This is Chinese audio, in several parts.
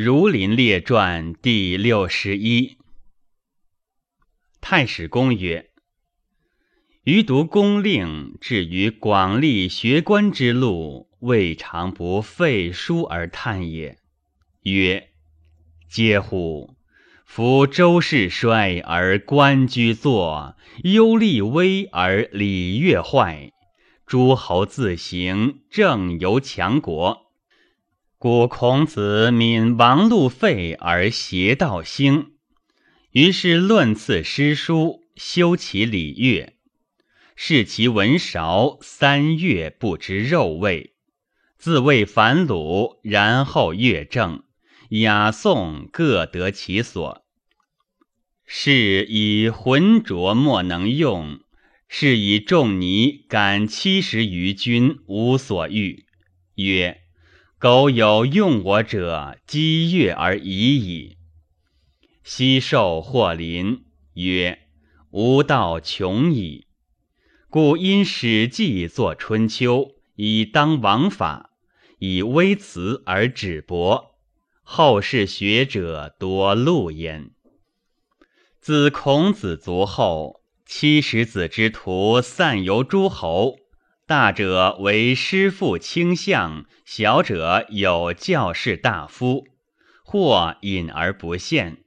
儒林列传第六十一。太史公曰：“余读公令，至于广立学官之路，未尝不废书而叹也。曰：嗟乎！夫周室衰而官居坐，忧利危而礼乐坏，诸侯自行，政由强国。”故孔子悯王禄废而邪道兴，于是论次诗书，修其礼乐，视其文韶，三月不知肉味，自谓反鲁，然后乐正，雅颂各得其所。是以浑浊莫能用，是以仲尼感七十余君无所欲，曰。苟有用我者，积悦而已矣。昔受或临曰：“吾道穷矣。”故因《史记》作《春秋》，以当王法，以微辞而止薄。后世学者多录焉。自孔子卒后，七十子之徒散游诸侯。大者为师父倾向，小者有教士大夫，或隐而不现。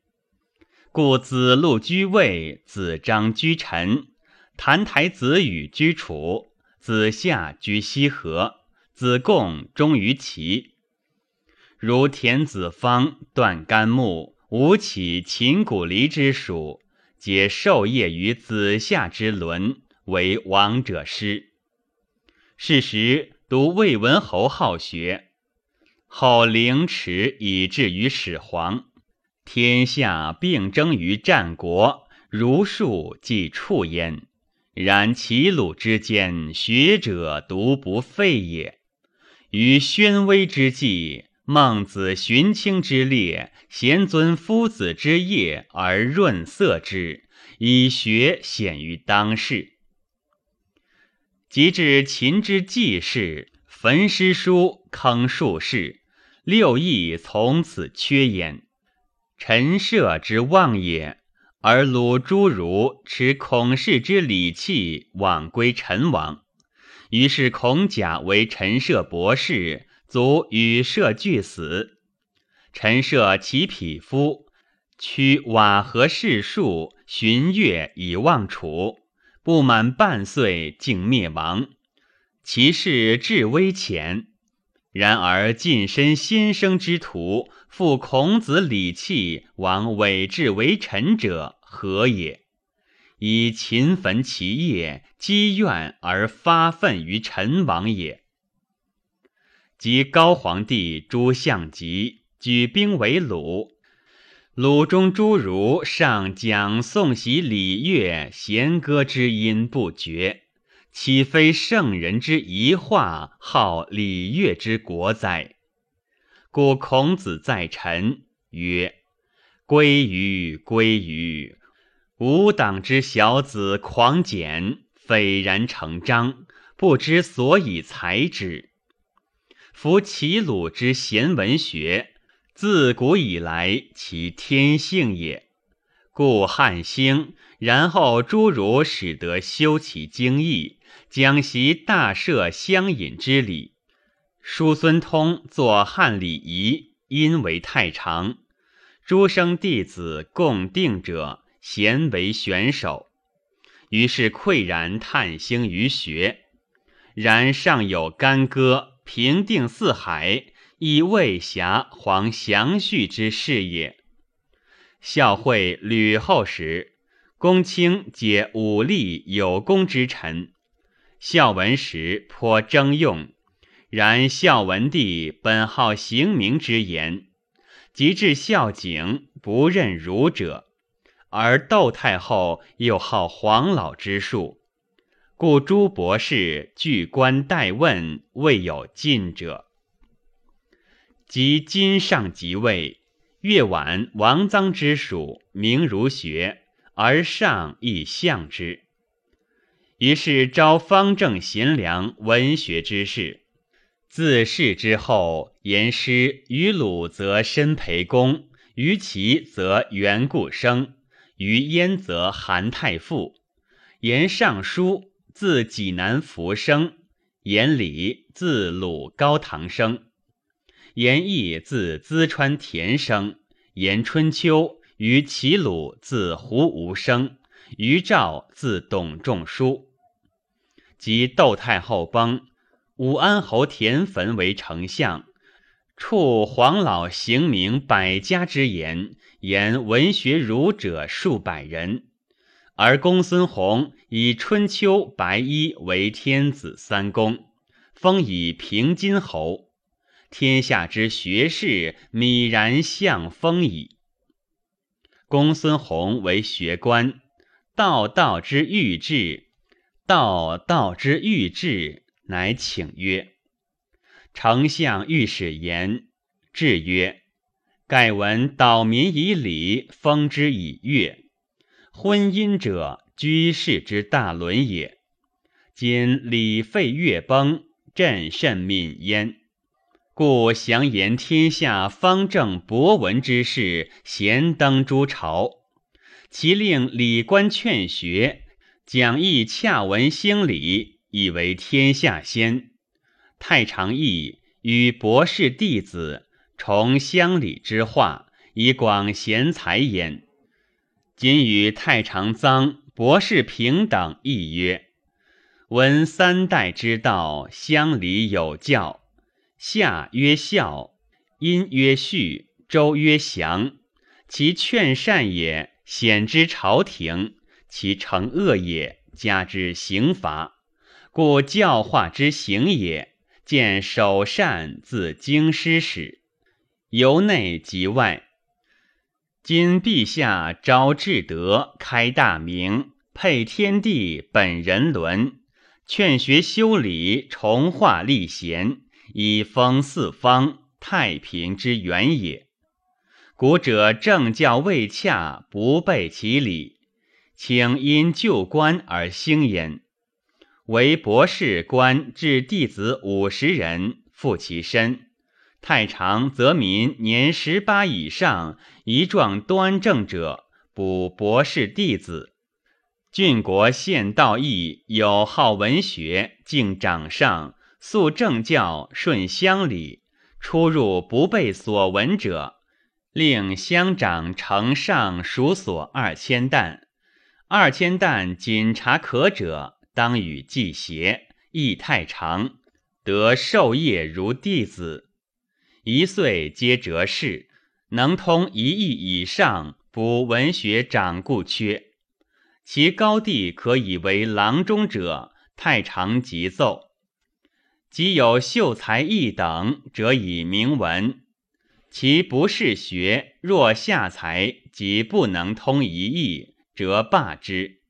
故子路居魏，子张居陈，澹台子羽居楚，子夏居西河，子贡终于齐。如田子方、段干木、吴起、秦古离之属，皆授业于子夏之伦，为王者师。是时，独魏文侯好学，后凌迟以至于始皇，天下并争于战国，儒术即处焉。然齐鲁之间，学者独不废也。于宣威之际，孟子荀卿之列，贤尊夫子之业而润色之，以学显于当世。及至秦之季氏，焚诗书，坑术士，六艺从此缺焉。陈涉之望也，而鲁诸儒持孔氏之礼器，往归陈王。于是孔甲为陈涉博士，卒与涉俱死。陈涉其匹夫，驱瓦合士数，寻月以望楚。不满半岁，竟灭亡。其势至危浅。然而近身先生之徒，复孔子礼器，往委质为臣者，何也？以勤焚其业，积怨而发愤于陈王也。及高皇帝诸相及，举兵为鲁。鲁中诸儒上讲颂习礼乐弦歌之音不绝，岂非圣人之遗化，号礼乐之国哉？故孔子在陈曰：“归于归于，吾党之小子狂简，斐然成章，不知所以裁之。夫齐鲁之贤文学。”自古以来，其天性也。故汉兴，然后诸儒始得修其经义，讲习大赦乡隐之礼。叔孙通作汉礼仪，因为太长。诸生弟子共定者，咸为选手。于是喟然叹兴于学。然尚有干戈，平定四海。以魏侠皇祥绪之事也。孝惠吕后时，公卿皆武力有功之臣。孝文时颇征用，然孝文帝本好行名之言，及至孝景不任儒者，而窦太后又好黄老之术，故诸博士据官待问，未有进者。及今上即位，越晚王臧之属，名儒学，而上亦相之。于是招方正贤良文学之士，自世之后，言师于鲁则申培公，于齐则元固生，于燕则韩太傅。言尚书自济南福生，言礼自鲁高唐生，言义自淄川田生，言春秋于齐鲁自胡无生，于赵自董仲舒。及窦太后崩，武安侯田汾为丞相，处黄老行名百家之言，言文学儒者数百人。而公孙弘以春秋白衣为天子三公，封以平津侯，天下之学士泯然相风矣。公孙弘为学官，道道之欲志。道道之欲至，乃请曰：“丞相御史言。”至曰：“盖闻岛民以礼，封之以乐。婚姻者，居士之大伦也。今礼废乐崩，朕甚悯焉。故详言天下方正博闻之士，咸登诸朝，其令礼官劝学。”讲义洽文兴礼，以为天下先。太常义与博士弟子崇乡里之化，以广贤才焉。今与太常臧博士平等，亦曰：闻三代之道，乡里有教。夏曰孝，殷曰序，周曰祥。其劝善也，显之朝廷。其惩恶也，加之刑罚，故教化之行也。见首善自京师始，由内及外。今陛下昭至德，开大明，配天地，本人伦，劝学修礼，重化立贤，以封四方，太平之源也。古者政教未洽，不备其礼。请因旧官而兴焉，为博士官至弟子五十人，负其身。太常则民年十八以上，仪状端正者，补博士弟子。郡国献道义，有好文学，敬长上，肃政教，顺乡里，出入不被所闻者，令乡长呈上属所二千担。二千担仅察可者，当与祭邪，亦太长，得授业如弟子。一岁皆折士，能通一艺以上，补文学长故缺。其高第可以为郎中者，太常即奏。即有秀才一等，则以明文。其不是学，若下才，即不能通一艺。则罢之，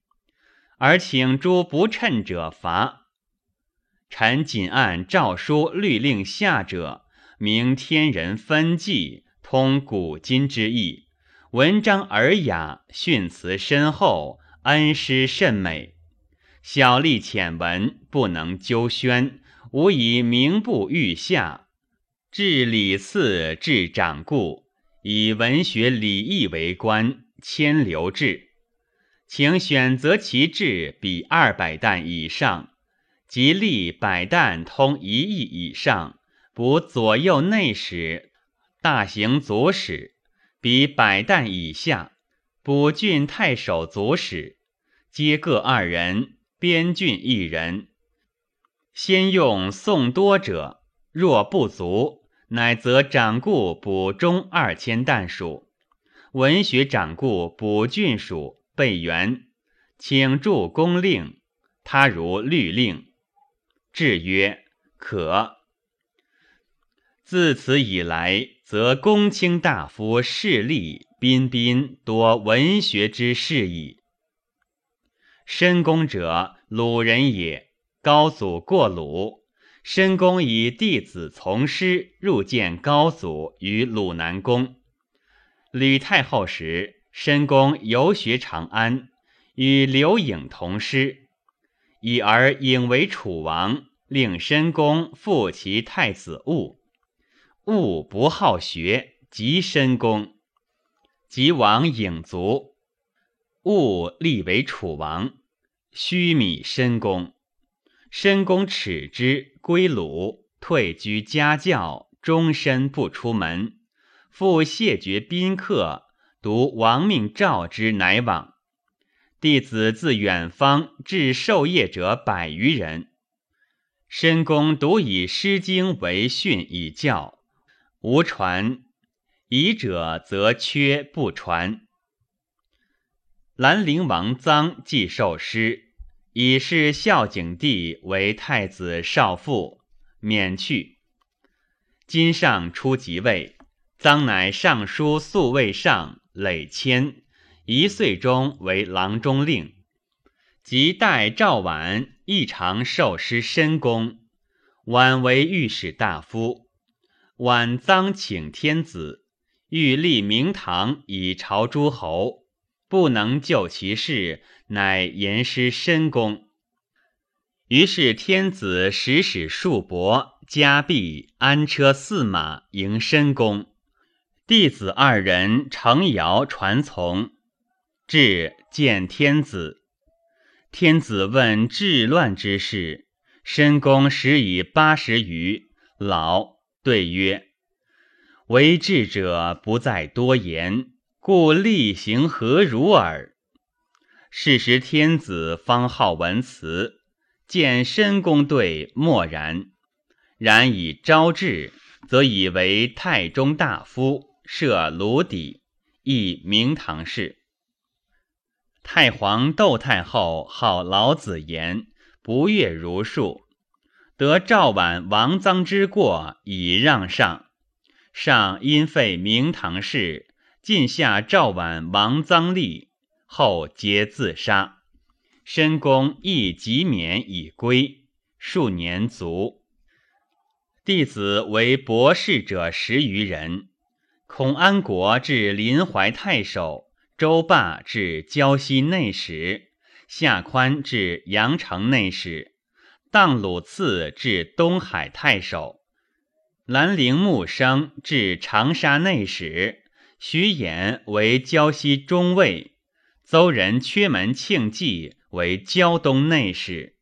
而请诸不称者罚。臣谨按诏书律令下者，明天人分际，通古今之意，文章尔雅，训词深厚，恩师甚美。小吏浅闻，不能究宣，吾以名部御下，至礼次，至长故，以文学礼义为官，迁留制。请选择其志比二百担以上，即立百担通一亿以上，补左右内史、大行左史；比百担以下，补郡太守左史，皆各二人，边郡一人。先用宋多者，若不足，乃则长故补中二千担数，文学长故补郡属。备元，请助公令。他如律令，至曰：“可。”自此以来，则公卿大夫、士吏、彬彬多文学之士矣。申公者，鲁人也。高祖过鲁，申公以弟子从师入见高祖于鲁南宫。吕太后时。申公游学长安，与刘颖同师，已而颖为楚王。令申公复其太子务。务不好学，即申公。即王郢卒，务立为楚王。须米申公，申公耻之，归鲁，退居家教，终身不出门。复谢绝宾客，独王命召之，乃往。弟子自远方至授业者百余人。申公独以《诗经》为训以教，无传。疑者则缺不传。兰陵王臧既受师，以是孝景帝为太子少傅，免去。今上初即位，臧乃尚书宿卫上，累迁，一岁中为郎中令。即代赵绾，亦常受师申公。婉为御史大夫。婉臧请天子，欲立明堂以朝诸侯。不能就其事，乃言师申公。于是天子使使数帛、加币、安车驷马迎申公，弟子二人乘摇传从，至见天子。天子问治乱之事，申公时已八十余，老，对曰：“为治者不在多言。”故例行何如耳？是时天子方好文辞，见申公对默然。然以昭志，则以为太中大夫，设卢底，亦明堂事。太皇窦太后好老子言，不悦儒术，得赵婉、王臧之过，以让上。上因废明堂事。晋下赵婉、王臧立后皆自杀，申公亦即免以归，数年卒。弟子为博士者十余人。孔安国至临淮太守，周霸至胶西内史，夏宽至阳城内史，荡鲁次至东海太守，兰陵穆生至长沙内史。徐衍为胶西中尉，邹人缺门庆忌为胶东内史，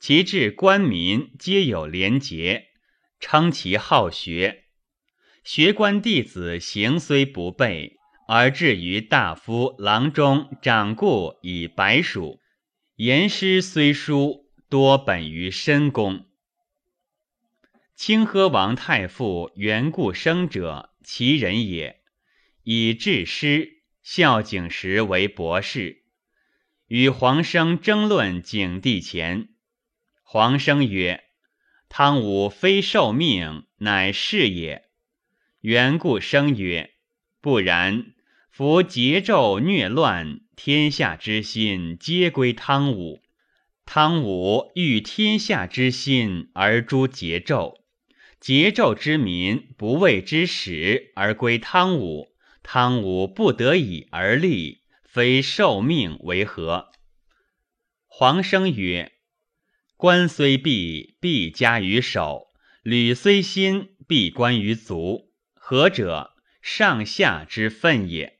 其至官民皆有廉洁，称其好学。学官弟子行虽不备，而至于大夫、郎中、长故以白属。言师虽疏，多本于深宫。清河王太傅袁固生者，其人也。以治师，孝景时为博士，与黄生争论景帝前。黄生曰：“汤武非受命，乃是也。”袁固生曰：“不然，夫桀纣虐乱，天下之心皆归汤武。汤武欲天下之心而诛桀纣，桀纣之民不畏之始而归汤武。”汤武不得已而立，非受命为何？黄生曰：“官虽弊，必加于手；履虽新，必关于足。何者？上下之分也。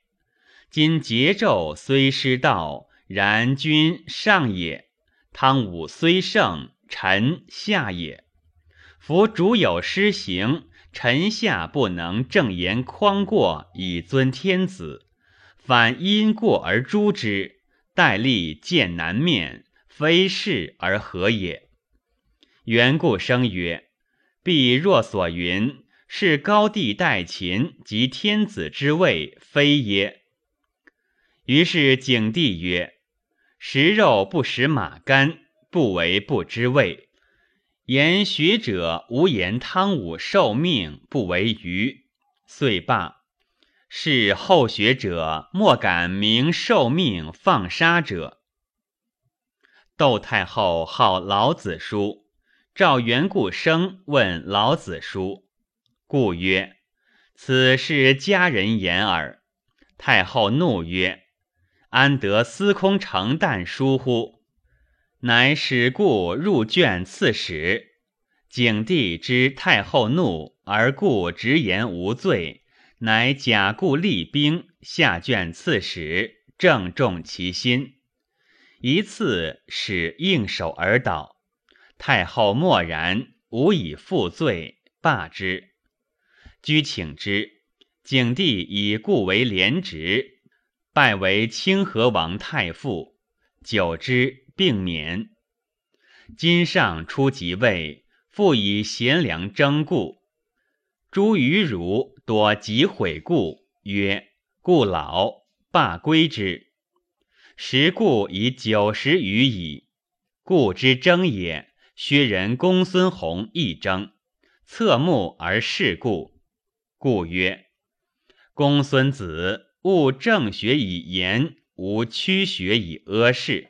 今桀纣虽失道，然君上也；汤武虽胜，臣下也。夫主有失行。”臣下不能正言匡过以尊天子，反因过而诛之，待立见难面，非是而何也？缘故生曰：“必若所云，是高帝待秦及天子之位，非耶？”于是景帝曰：“食肉不食马肝，不为不知味。”言学者无言汤武受命不为愚，遂罢。是后学者莫敢明受命放杀者。窦太后好老子书，召袁固生问老子书，故曰：“此是家人言耳。”太后怒曰：“安得司空承旦书乎？”乃使故入卷刺史，景帝知太后怒，而故直言无罪，乃假故立兵，下卷刺史，正中其心。一次使应手而倒，太后默然，无以负罪，罢之。居请之，景帝以故为廉职，拜为清河王太傅。久之，并免。今上初即位，复以贤良征故。诸余儒多疾悔故，曰：“故老，罢归之。”时故已九十余矣。故之征也，薛人公孙弘亦征，侧目而视故。故曰：“公孙子务正学以言，无曲学以阿世。”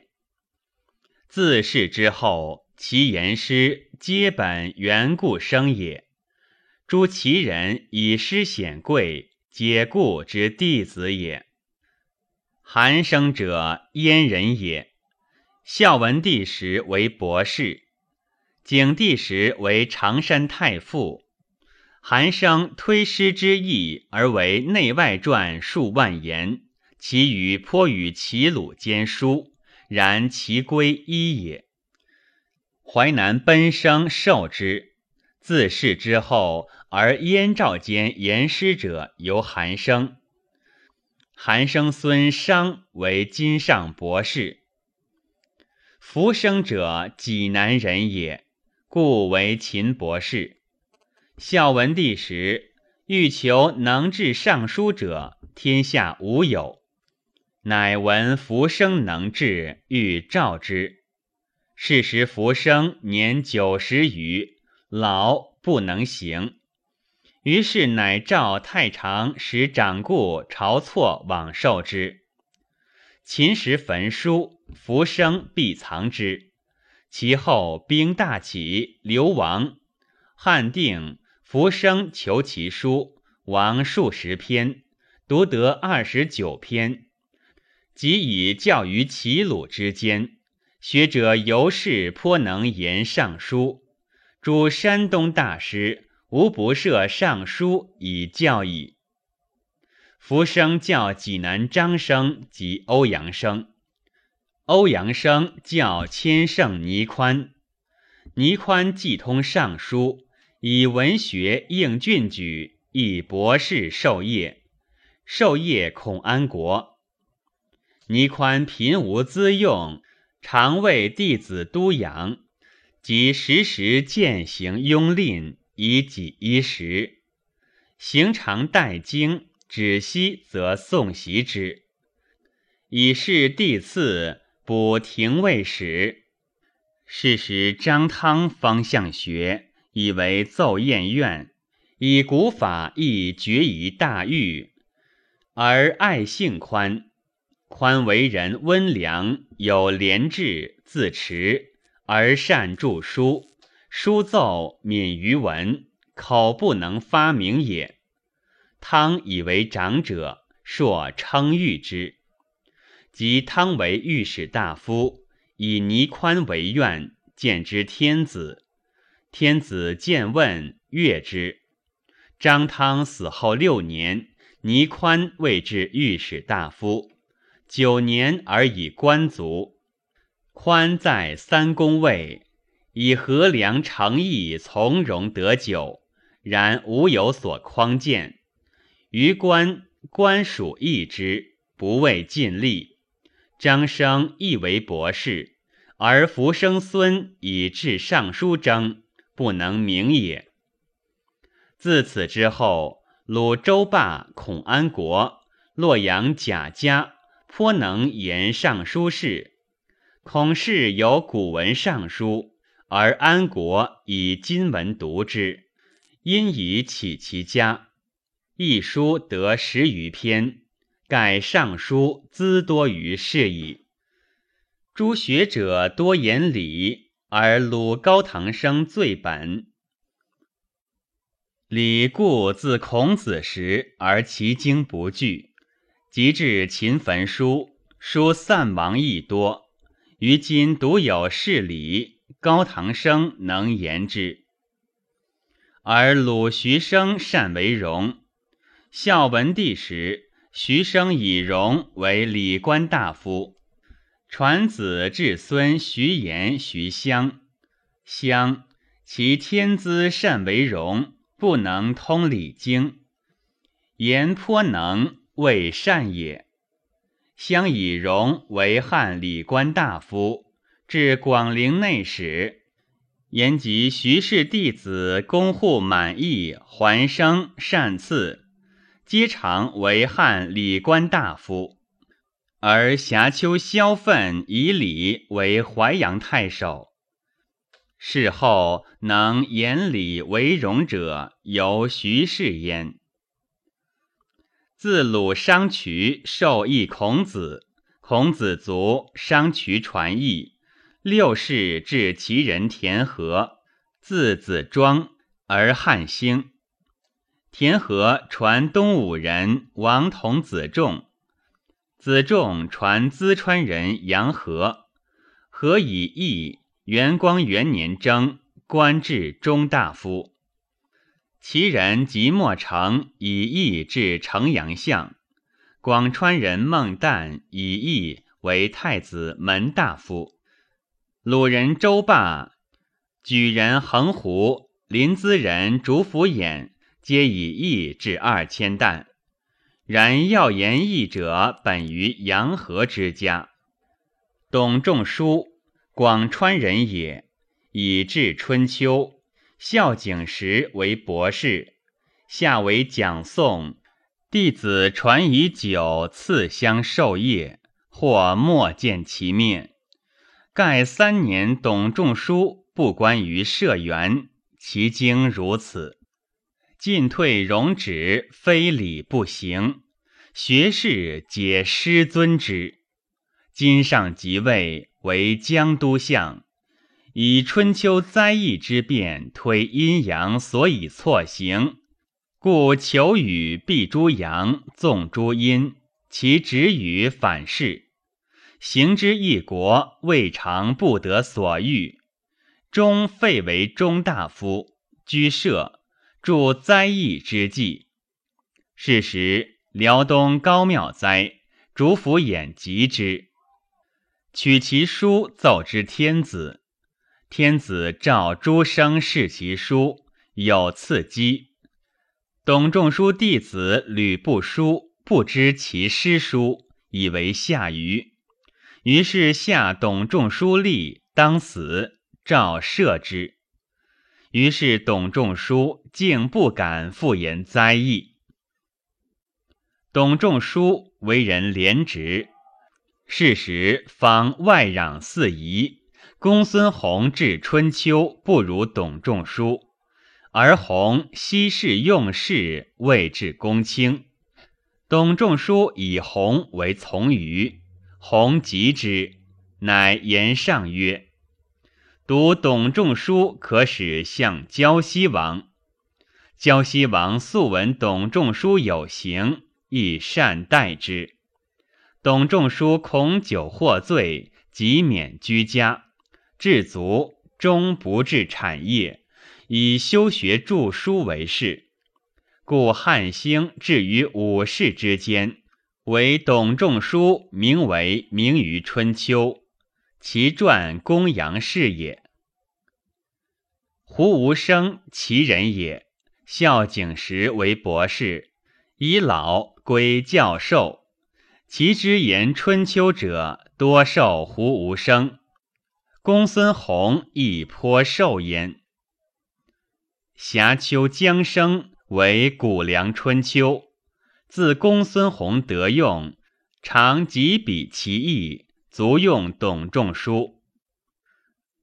自世之后，其言师皆本缘故生也。诸其人以师显贵，皆故之弟子也。韩生者燕人也。孝文帝时为博士，景帝时为常山太傅。韩生推师之意而为内外传数万言，其余颇与齐鲁兼书，然其归一也。淮南奔生受之，自世之后，而燕赵间言师者由韩生。韩生孙商为今上博士，浮生者济南人也，故为秦博士。孝文帝时，欲求能治尚书者，天下无有，乃闻浮生能治，欲召之。是时浮生年九十余，老不能行。于是乃召太常使长故晁错往受之。秦时焚书，浮生必藏之。其后兵大起，流亡。汉定，浮生求其书，亡数十篇，独得二十九篇。即以教于齐鲁之间，学者尤氏颇能言尚书，诸山东大师。无不设尚书以教矣。福生教济南张生及欧阳生，欧阳生教千圣倪宽。倪宽既通尚书，以文学应郡举，以博士授业，授业孔安国。倪宽贫无资用，常为弟子督养，即时时践行庸吝。以己衣食，行常待经，止息则诵习之。以是帝赐补廷尉使。是时张汤方向学，以为奏宴院，以古法亦决于大狱，而爱性宽。宽为人温良，有廉志，自持，而善著书。书奏敏于文，口不能发明也。汤以为长者，硕称誉之。及汤为御史大夫，以倪宽为院，见之天子。天子见问，悦之。张汤死后六年，倪宽位至御史大夫，九年而以官卒。宽在三公位。以和良诚意从容得久，然无有所匡谏。于官官属义之，不为尽力。张生亦为博士，而福生孙以至尚书征，不能名也。自此之后，鲁周霸、孔安国、洛阳贾家颇能言尚书事。孔氏有古文尚书。而安国以今文读之，因以启其家。一书得十余篇，盖尚书资多于是矣。诸学者多言礼，而鲁高堂生最本。礼故自孔子时而其经不具，及至秦焚书，书散亡亦多。于今独有是礼。高堂生能言之。而鲁徐生善为容。孝文帝时，徐生以容为礼官大夫，传子至孙徐言、徐襄。襄其天资善为戎，不能通礼经。言颇能，未善也。相以荣为汉礼官大夫，至广陵内史。言及徐氏弟子公户满意、桓生、善赐，皆常为汉礼官大夫。而瑕丘萧奋以礼为淮阳太守。事后能言礼为荣者，由徐氏焉。自鲁商渠受益孔子，孔子卒，商渠传义。六世至其人田和，字子庄，而汉兴。田和传东武人王童子仲，子仲传淄川人杨和。和以义，元光元年征，官至中大夫。其人即莫成以义至城阳相，广川人孟旦以义为太子门大夫，鲁人周霸、举人横胡、临淄人竹府衍皆以义至二千担。然要言义者，本于阳和之家。董仲舒，广川人也，以至春秋。孝景时为博士，下为讲诵，弟子传以酒赐相授业，或莫见其面。盖三年，董仲舒不关于社员，其经如此。进退容止，非礼不行，学士皆师尊之。今上即位，为江都相。以春秋灾异之变推阴阳，所以错行，故求雨必诸阳，纵诸阴，其止语反是。行之一国，未尝不得所欲。终废为中大夫，居舍，著灾异之记。是时，辽东高庙灾，主府衍疾之，取其书奏之天子。天子召诸生视其书，有赐机。董仲舒弟子吕不书不知其诗书，以为下愚，于是下董仲舒立，当死，诏赦之。于是董仲舒竟不敢复言灾异。董仲舒为人廉直，事时方外攘四夷。公孙弘治春秋不如董仲舒，而弘昔世用事，未至公卿。董仲舒以弘为从余，弘疾之，乃言上曰：“读董仲舒，可使向胶西王。”胶西王素闻董仲舒有行，亦善待之。董仲舒恐酒获罪，即免居家。至足终不治产业，以修学著书为事。故汉兴至于五世之间，为董仲舒名为名于春秋，其传公羊氏也。胡无生其人也，孝景时为博士，以老归教授。其之言春秋者，多受胡无生。公孙弘亦颇受焉。瑕丘将生为谷梁春秋，自公孙弘得用，常几笔其意，足用董仲舒。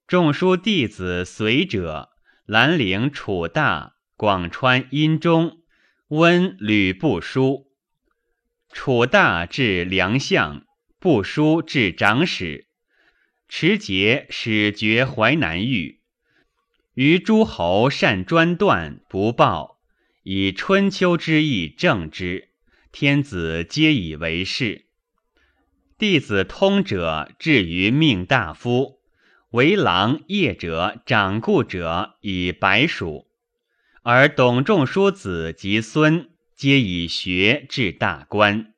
仲舒弟子随者，兰陵楚大、广川殷中、温吕不书。楚大至梁相，不书至长史。持节使绝淮南域，于诸侯善专断不报，以春秋之意正之，天子皆以为是。弟子通者至于命大夫，为郎业者、掌故者以白属，而董仲舒子及孙皆以学至大官。